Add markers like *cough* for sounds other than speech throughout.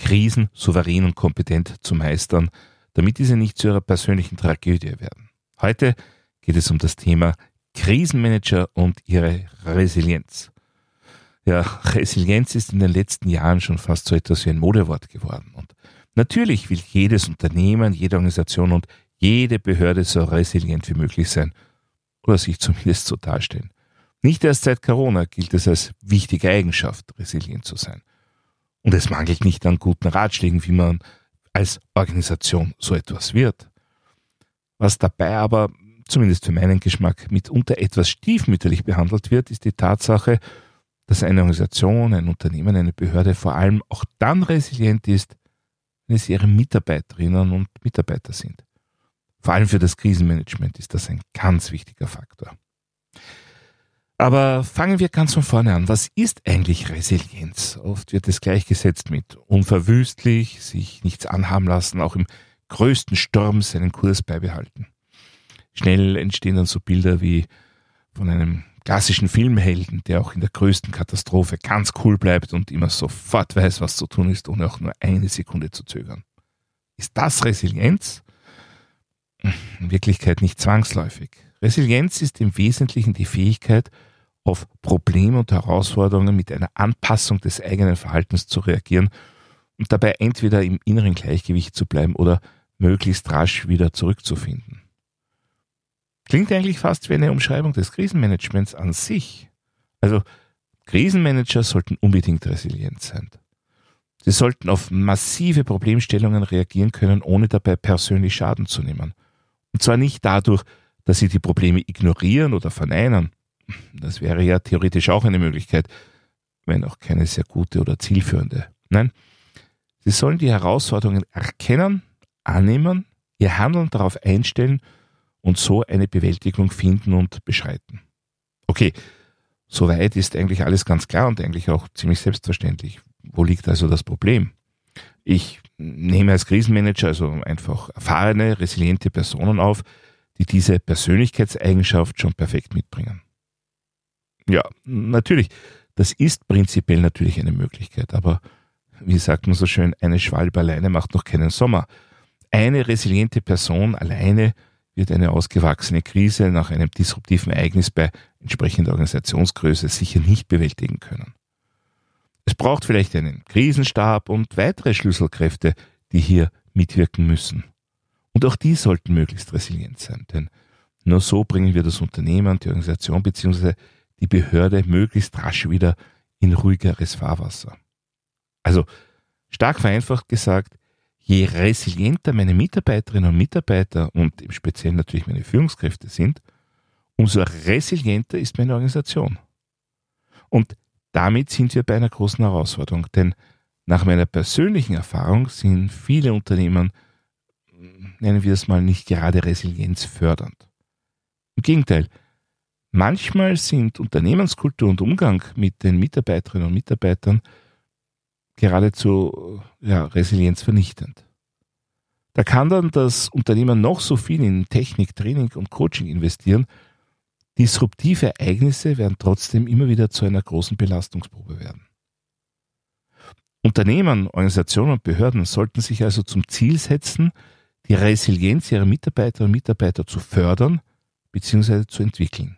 Krisen souverän und kompetent zu meistern, damit diese nicht zu ihrer persönlichen Tragödie werden. Heute geht es um das Thema Krisenmanager und ihre Resilienz. Ja, *laughs* Resilienz ist in den letzten Jahren schon fast so etwas wie ein Modewort geworden. Und natürlich will jedes Unternehmen, jede Organisation und jede Behörde so resilient wie möglich sein oder sich *laughs* zumindest so darstellen. Nicht erst seit Corona gilt es als wichtige Eigenschaft, resilient zu sein. Und es mangelt nicht an guten Ratschlägen, wie man als Organisation so etwas wird. Was dabei aber, zumindest für meinen Geschmack, mitunter etwas stiefmütterlich behandelt wird, ist die Tatsache, dass eine Organisation, ein Unternehmen, eine Behörde vor allem auch dann resilient ist, wenn es ihre Mitarbeiterinnen und Mitarbeiter sind. Vor allem für das Krisenmanagement ist das ein ganz wichtiger Faktor. Aber fangen wir ganz von vorne an. Was ist eigentlich Resilienz? Oft wird es gleichgesetzt mit unverwüstlich, sich nichts anhaben lassen, auch im größten Sturm seinen Kurs beibehalten. Schnell entstehen dann so Bilder wie von einem klassischen Filmhelden, der auch in der größten Katastrophe ganz cool bleibt und immer sofort weiß, was zu tun ist, ohne auch nur eine Sekunde zu zögern. Ist das Resilienz? In Wirklichkeit nicht zwangsläufig. Resilienz ist im Wesentlichen die Fähigkeit, auf Probleme und Herausforderungen mit einer Anpassung des eigenen Verhaltens zu reagieren und dabei entweder im inneren Gleichgewicht zu bleiben oder möglichst rasch wieder zurückzufinden. Klingt eigentlich fast wie eine Umschreibung des Krisenmanagements an sich. Also Krisenmanager sollten unbedingt resilient sein. Sie sollten auf massive Problemstellungen reagieren können, ohne dabei persönlich Schaden zu nehmen. Und zwar nicht dadurch, dass sie die Probleme ignorieren oder verneinen, das wäre ja theoretisch auch eine Möglichkeit, wenn auch keine sehr gute oder zielführende. Nein, sie sollen die Herausforderungen erkennen, annehmen, ihr Handeln darauf einstellen und so eine Bewältigung finden und beschreiten. Okay, soweit ist eigentlich alles ganz klar und eigentlich auch ziemlich selbstverständlich. Wo liegt also das Problem? Ich nehme als Krisenmanager also einfach erfahrene, resiliente Personen auf, die diese Persönlichkeitseigenschaft schon perfekt mitbringen. Ja, natürlich. Das ist prinzipiell natürlich eine Möglichkeit, aber wie sagt man so schön, eine Schwalbe alleine macht noch keinen Sommer. Eine resiliente Person alleine wird eine ausgewachsene Krise nach einem disruptiven Ereignis bei entsprechender Organisationsgröße sicher nicht bewältigen können. Es braucht vielleicht einen Krisenstab und weitere Schlüsselkräfte, die hier mitwirken müssen. Und auch die sollten möglichst resilient sein, denn nur so bringen wir das Unternehmen, die Organisation bzw die Behörde möglichst rasch wieder in ruhigeres Fahrwasser. Also stark vereinfacht gesagt, je resilienter meine Mitarbeiterinnen und Mitarbeiter und im Speziellen natürlich meine Führungskräfte sind, umso resilienter ist meine Organisation. Und damit sind wir bei einer großen Herausforderung, denn nach meiner persönlichen Erfahrung sind viele Unternehmen, nennen wir es mal, nicht gerade resilienzfördernd. Im Gegenteil, Manchmal sind Unternehmenskultur und Umgang mit den Mitarbeiterinnen und Mitarbeitern geradezu ja, resilienzvernichtend. Da kann dann das Unternehmen noch so viel in Technik, Training und Coaching investieren. Disruptive Ereignisse werden trotzdem immer wieder zu einer großen Belastungsprobe werden. Unternehmen, Organisationen und Behörden sollten sich also zum Ziel setzen, die Resilienz ihrer Mitarbeiterinnen und Mitarbeiter zu fördern bzw. zu entwickeln.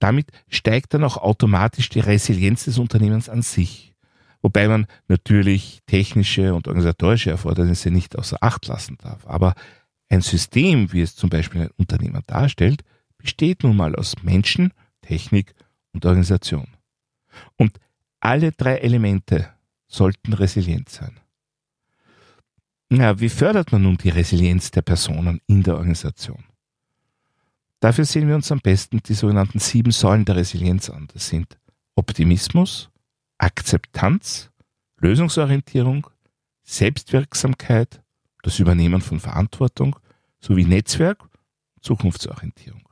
Damit steigt dann auch automatisch die Resilienz des Unternehmens an sich. Wobei man natürlich technische und organisatorische Erfordernisse nicht außer Acht lassen darf. Aber ein System, wie es zum Beispiel ein Unternehmer darstellt, besteht nun mal aus Menschen, Technik und Organisation. Und alle drei Elemente sollten resilient sein. Ja, wie fördert man nun die Resilienz der Personen in der Organisation? Dafür sehen wir uns am besten die sogenannten sieben Säulen der Resilienz an. Das sind Optimismus, Akzeptanz, Lösungsorientierung, Selbstwirksamkeit das Übernehmen von Verantwortung sowie Netzwerk, Zukunftsorientierung.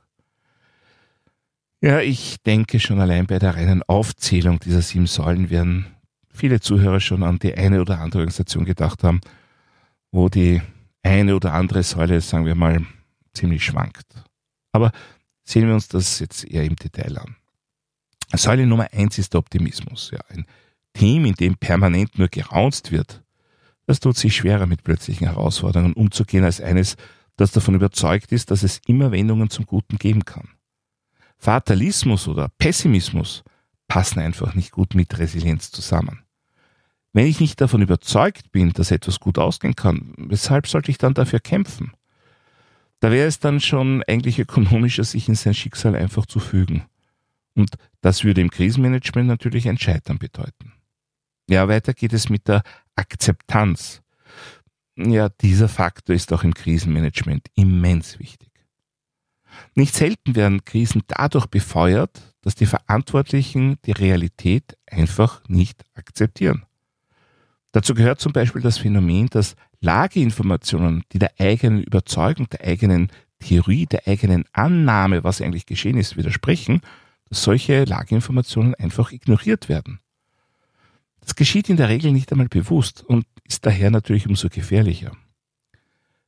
Ja, ich denke schon allein bei der reinen Aufzählung dieser sieben Säulen werden viele Zuhörer schon an die eine oder andere Organisation gedacht haben, wo die eine oder andere Säule, sagen wir mal, ziemlich schwankt. Aber sehen wir uns das jetzt eher im Detail an. Säule Nummer eins ist der Optimismus. Ja, ein Team, in dem permanent nur geraunzt wird, das tut sich schwerer mit plötzlichen Herausforderungen umzugehen als eines, das davon überzeugt ist, dass es immer Wendungen zum Guten geben kann. Fatalismus oder Pessimismus passen einfach nicht gut mit Resilienz zusammen. Wenn ich nicht davon überzeugt bin, dass etwas gut ausgehen kann, weshalb sollte ich dann dafür kämpfen? Da wäre es dann schon eigentlich ökonomischer, sich in sein Schicksal einfach zu fügen. Und das würde im Krisenmanagement natürlich ein Scheitern bedeuten. Ja, weiter geht es mit der Akzeptanz. Ja, dieser Faktor ist auch im Krisenmanagement immens wichtig. Nicht selten werden Krisen dadurch befeuert, dass die Verantwortlichen die Realität einfach nicht akzeptieren. Dazu gehört zum Beispiel das Phänomen, dass Lageinformationen, die der eigenen Überzeugung, der eigenen Theorie, der eigenen Annahme, was eigentlich geschehen ist, widersprechen, dass solche Lageinformationen einfach ignoriert werden. Das geschieht in der Regel nicht einmal bewusst und ist daher natürlich umso gefährlicher.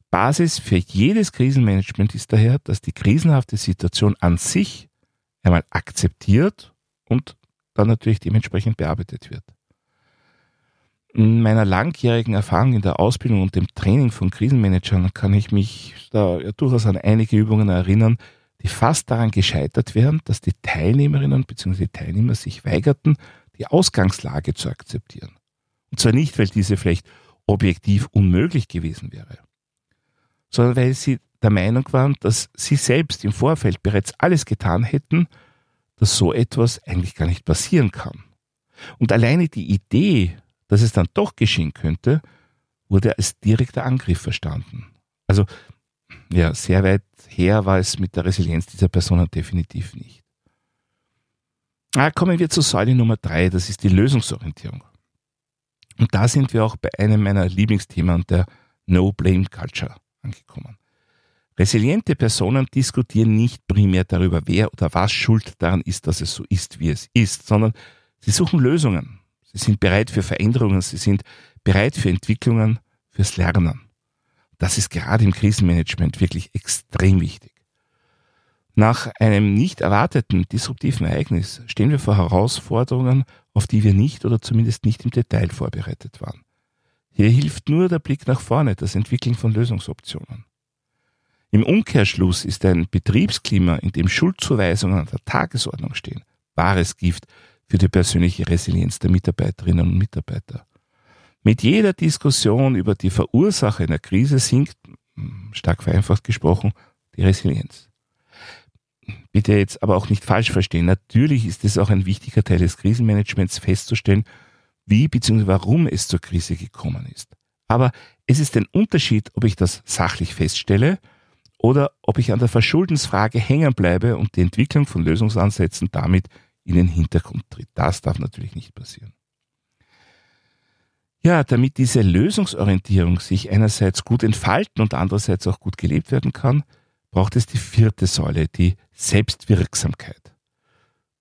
Basis für jedes Krisenmanagement ist daher, dass die krisenhafte Situation an sich einmal akzeptiert und dann natürlich dementsprechend bearbeitet wird. In meiner langjährigen Erfahrung in der Ausbildung und dem Training von Krisenmanagern kann ich mich da durchaus an einige Übungen erinnern, die fast daran gescheitert wären, dass die Teilnehmerinnen bzw. Teilnehmer sich weigerten, die Ausgangslage zu akzeptieren. Und zwar nicht, weil diese vielleicht objektiv unmöglich gewesen wäre, sondern weil sie der Meinung waren, dass sie selbst im Vorfeld bereits alles getan hätten, dass so etwas eigentlich gar nicht passieren kann. Und alleine die Idee, dass es dann doch geschehen könnte, wurde als direkter Angriff verstanden. Also ja, sehr weit her war es mit der Resilienz dieser Personen definitiv nicht. Ah, kommen wir zu Säule Nummer drei, das ist die Lösungsorientierung. Und da sind wir auch bei einem meiner Lieblingsthemen der No-Blame-Culture angekommen. Resiliente Personen diskutieren nicht primär darüber, wer oder was schuld daran ist, dass es so ist, wie es ist, sondern sie suchen Lösungen. Sie sind bereit für Veränderungen, sie sind bereit für Entwicklungen, fürs Lernen. Das ist gerade im Krisenmanagement wirklich extrem wichtig. Nach einem nicht erwarteten disruptiven Ereignis stehen wir vor Herausforderungen, auf die wir nicht oder zumindest nicht im Detail vorbereitet waren. Hier hilft nur der Blick nach vorne, das Entwickeln von Lösungsoptionen. Im Umkehrschluss ist ein Betriebsklima, in dem Schuldzuweisungen an der Tagesordnung stehen, wahres Gift für die persönliche Resilienz der Mitarbeiterinnen und Mitarbeiter. Mit jeder Diskussion über die Verursacher einer Krise sinkt, stark vereinfacht gesprochen, die Resilienz. Bitte jetzt aber auch nicht falsch verstehen. Natürlich ist es auch ein wichtiger Teil des Krisenmanagements festzustellen, wie bzw. warum es zur Krise gekommen ist. Aber es ist ein Unterschied, ob ich das sachlich feststelle oder ob ich an der Verschuldensfrage hängen bleibe und die Entwicklung von Lösungsansätzen damit in den Hintergrund tritt. Das darf natürlich nicht passieren. Ja, damit diese Lösungsorientierung sich einerseits gut entfalten und andererseits auch gut gelebt werden kann, braucht es die vierte Säule, die Selbstwirksamkeit.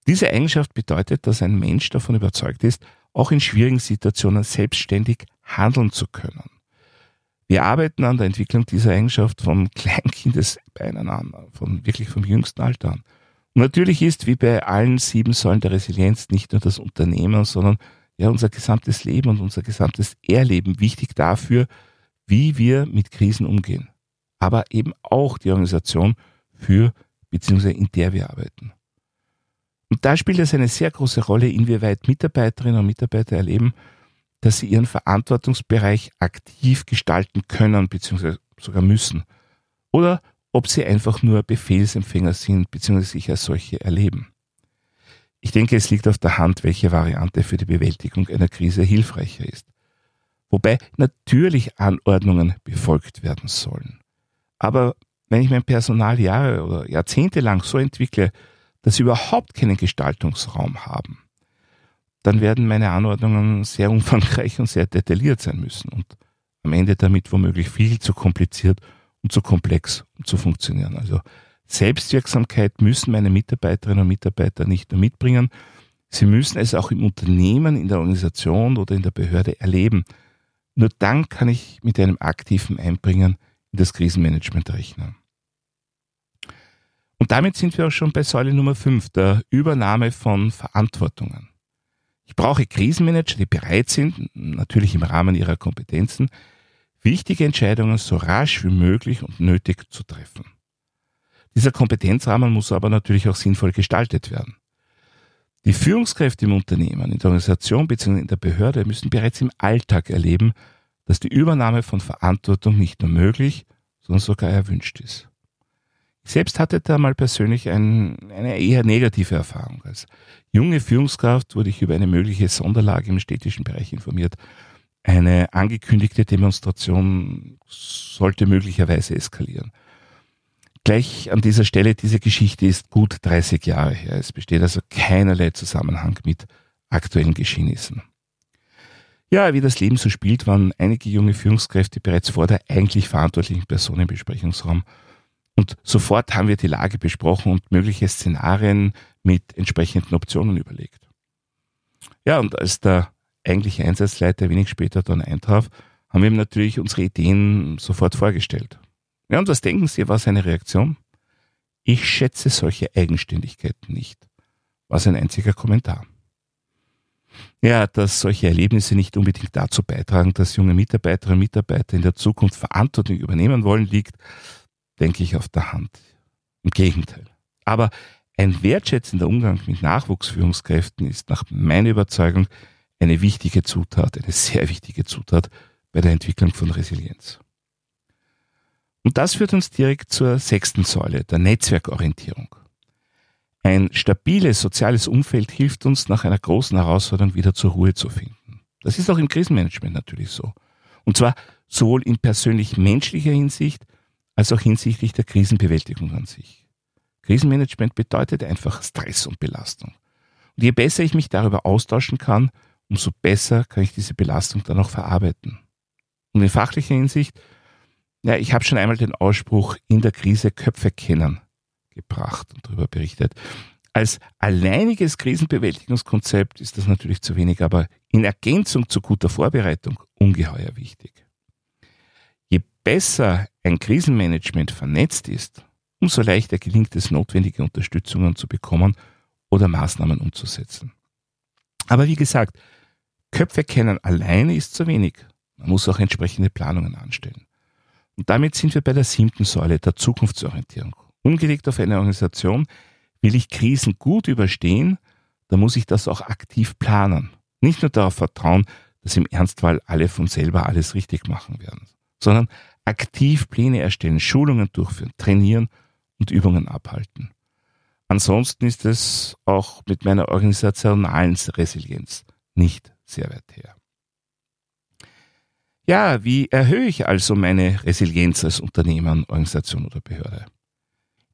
Diese Eigenschaft bedeutet, dass ein Mensch davon überzeugt ist, auch in schwierigen Situationen selbstständig handeln zu können. Wir arbeiten an der Entwicklung dieser Eigenschaft vom Kleinkindesbeinen *laughs* an, von wirklich vom jüngsten Alter an. Natürlich ist, wie bei allen sieben Säulen der Resilienz, nicht nur das Unternehmen, sondern ja unser gesamtes Leben und unser gesamtes Erleben wichtig dafür, wie wir mit Krisen umgehen. Aber eben auch die Organisation für bzw. in der wir arbeiten. Und da spielt es eine sehr große Rolle, inwieweit Mitarbeiterinnen und Mitarbeiter erleben, dass sie ihren Verantwortungsbereich aktiv gestalten können bzw. sogar müssen. Oder ob sie einfach nur Befehlsempfänger sind bzw. sich als solche erleben. Ich denke, es liegt auf der Hand, welche Variante für die Bewältigung einer Krise hilfreicher ist. Wobei natürlich Anordnungen befolgt werden sollen. Aber wenn ich mein Personal Jahre oder Jahrzehnte lang so entwickle, dass sie überhaupt keinen Gestaltungsraum haben, dann werden meine Anordnungen sehr umfangreich und sehr detailliert sein müssen. Und am Ende damit womöglich viel zu kompliziert und zu komplex, um zu funktionieren. Also Selbstwirksamkeit müssen meine Mitarbeiterinnen und Mitarbeiter nicht nur mitbringen, sie müssen es auch im Unternehmen, in der Organisation oder in der Behörde erleben. Nur dann kann ich mit einem aktiven Einbringen in das Krisenmanagement rechnen. Und damit sind wir auch schon bei Säule Nummer 5, der Übernahme von Verantwortungen. Ich brauche Krisenmanager, die bereit sind, natürlich im Rahmen ihrer Kompetenzen, wichtige Entscheidungen so rasch wie möglich und nötig zu treffen. Dieser Kompetenzrahmen muss aber natürlich auch sinnvoll gestaltet werden. Die Führungskräfte im Unternehmen, in der Organisation bzw. in der Behörde müssen bereits im Alltag erleben, dass die Übernahme von Verantwortung nicht nur möglich, sondern sogar erwünscht ist. Ich selbst hatte da mal persönlich ein, eine eher negative Erfahrung. Als junge Führungskraft wurde ich über eine mögliche Sonderlage im städtischen Bereich informiert. Eine angekündigte Demonstration sollte möglicherweise eskalieren. Gleich an dieser Stelle, diese Geschichte ist gut 30 Jahre her. Es besteht also keinerlei Zusammenhang mit aktuellen Geschehnissen. Ja, wie das Leben so spielt, waren einige junge Führungskräfte bereits vor der eigentlich verantwortlichen Person im Besprechungsraum und sofort haben wir die Lage besprochen und mögliche Szenarien mit entsprechenden Optionen überlegt. Ja, und als der eigentliche Einsatzleiter wenig später dann eintraf, haben wir ihm natürlich unsere Ideen sofort vorgestellt. Ja, und was denken Sie, war seine Reaktion? Ich schätze solche Eigenständigkeiten nicht, war sein einziger Kommentar. Ja, dass solche Erlebnisse nicht unbedingt dazu beitragen, dass junge Mitarbeiterinnen und Mitarbeiter in der Zukunft Verantwortung übernehmen wollen, liegt denke ich, auf der Hand. Im Gegenteil. Aber ein wertschätzender Umgang mit Nachwuchsführungskräften ist nach meiner Überzeugung eine wichtige Zutat, eine sehr wichtige Zutat bei der Entwicklung von Resilienz. Und das führt uns direkt zur sechsten Säule, der Netzwerkorientierung. Ein stabiles soziales Umfeld hilft uns nach einer großen Herausforderung wieder zur Ruhe zu finden. Das ist auch im Krisenmanagement natürlich so. Und zwar sowohl in persönlich menschlicher Hinsicht als auch hinsichtlich der Krisenbewältigung an sich. Krisenmanagement bedeutet einfach Stress und Belastung. Und je besser ich mich darüber austauschen kann, umso besser kann ich diese Belastung dann auch verarbeiten. Und in fachlicher Hinsicht, ja, ich habe schon einmal den Ausspruch in der Krise Köpfe kennen gebracht und darüber berichtet. Als alleiniges Krisenbewältigungskonzept ist das natürlich zu wenig, aber in Ergänzung zu guter Vorbereitung ungeheuer wichtig besser ein Krisenmanagement vernetzt ist, umso leichter gelingt es, notwendige Unterstützungen zu bekommen oder Maßnahmen umzusetzen. Aber wie gesagt, Köpfe kennen alleine ist zu wenig. Man muss auch entsprechende Planungen anstellen. Und damit sind wir bei der siebten Säule der Zukunftsorientierung. Umgelegt auf eine Organisation, will ich Krisen gut überstehen, dann muss ich das auch aktiv planen. Nicht nur darauf vertrauen, dass im Ernstfall alle von selber alles richtig machen werden, sondern aktiv Pläne erstellen, Schulungen durchführen, trainieren und Übungen abhalten. Ansonsten ist es auch mit meiner organisationalen Resilienz nicht sehr weit her. Ja, wie erhöhe ich also meine Resilienz als Unternehmen, Organisation oder Behörde?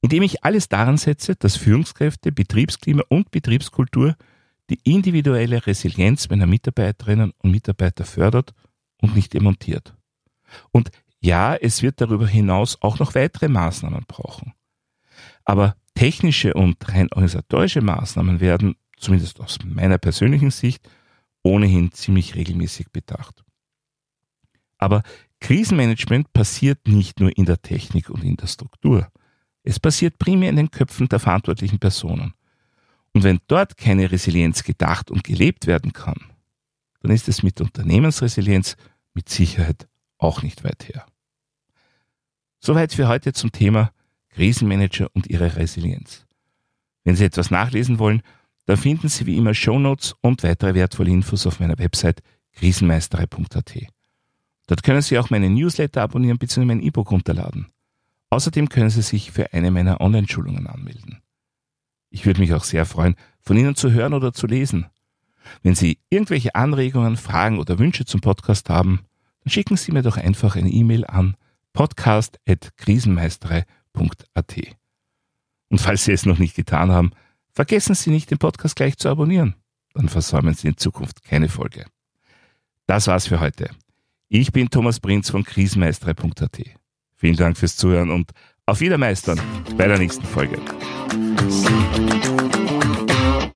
Indem ich alles daran setze, dass Führungskräfte, Betriebsklima und Betriebskultur die individuelle Resilienz meiner Mitarbeiterinnen und Mitarbeiter fördert und nicht demontiert. Und ja, es wird darüber hinaus auch noch weitere Maßnahmen brauchen. Aber technische und rein organisatorische Maßnahmen werden, zumindest aus meiner persönlichen Sicht, ohnehin ziemlich regelmäßig bedacht. Aber Krisenmanagement passiert nicht nur in der Technik und in der Struktur. Es passiert primär in den Köpfen der verantwortlichen Personen. Und wenn dort keine Resilienz gedacht und gelebt werden kann, dann ist es mit Unternehmensresilienz mit Sicherheit auch nicht weit her. Soweit für heute zum Thema Krisenmanager und ihre Resilienz. Wenn Sie etwas nachlesen wollen, dann finden Sie wie immer Shownotes und weitere wertvolle Infos auf meiner Website krisenmeisterei.at. Dort können Sie auch meine Newsletter abonnieren bzw. mein E-Book runterladen. Außerdem können Sie sich für eine meiner Online-Schulungen anmelden. Ich würde mich auch sehr freuen, von Ihnen zu hören oder zu lesen. Wenn Sie irgendwelche Anregungen, Fragen oder Wünsche zum Podcast haben, dann schicken Sie mir doch einfach eine E-Mail an podcast.krisenmeisterei.at. Und falls Sie es noch nicht getan haben, Vergessen Sie nicht, den Podcast gleich zu abonnieren. Dann versäumen Sie in Zukunft keine Folge. Das war's für heute. Ich bin Thomas Prinz von krisenmeister.at. Vielen Dank fürs Zuhören und auf Wiedermeistern bei der nächsten Folge.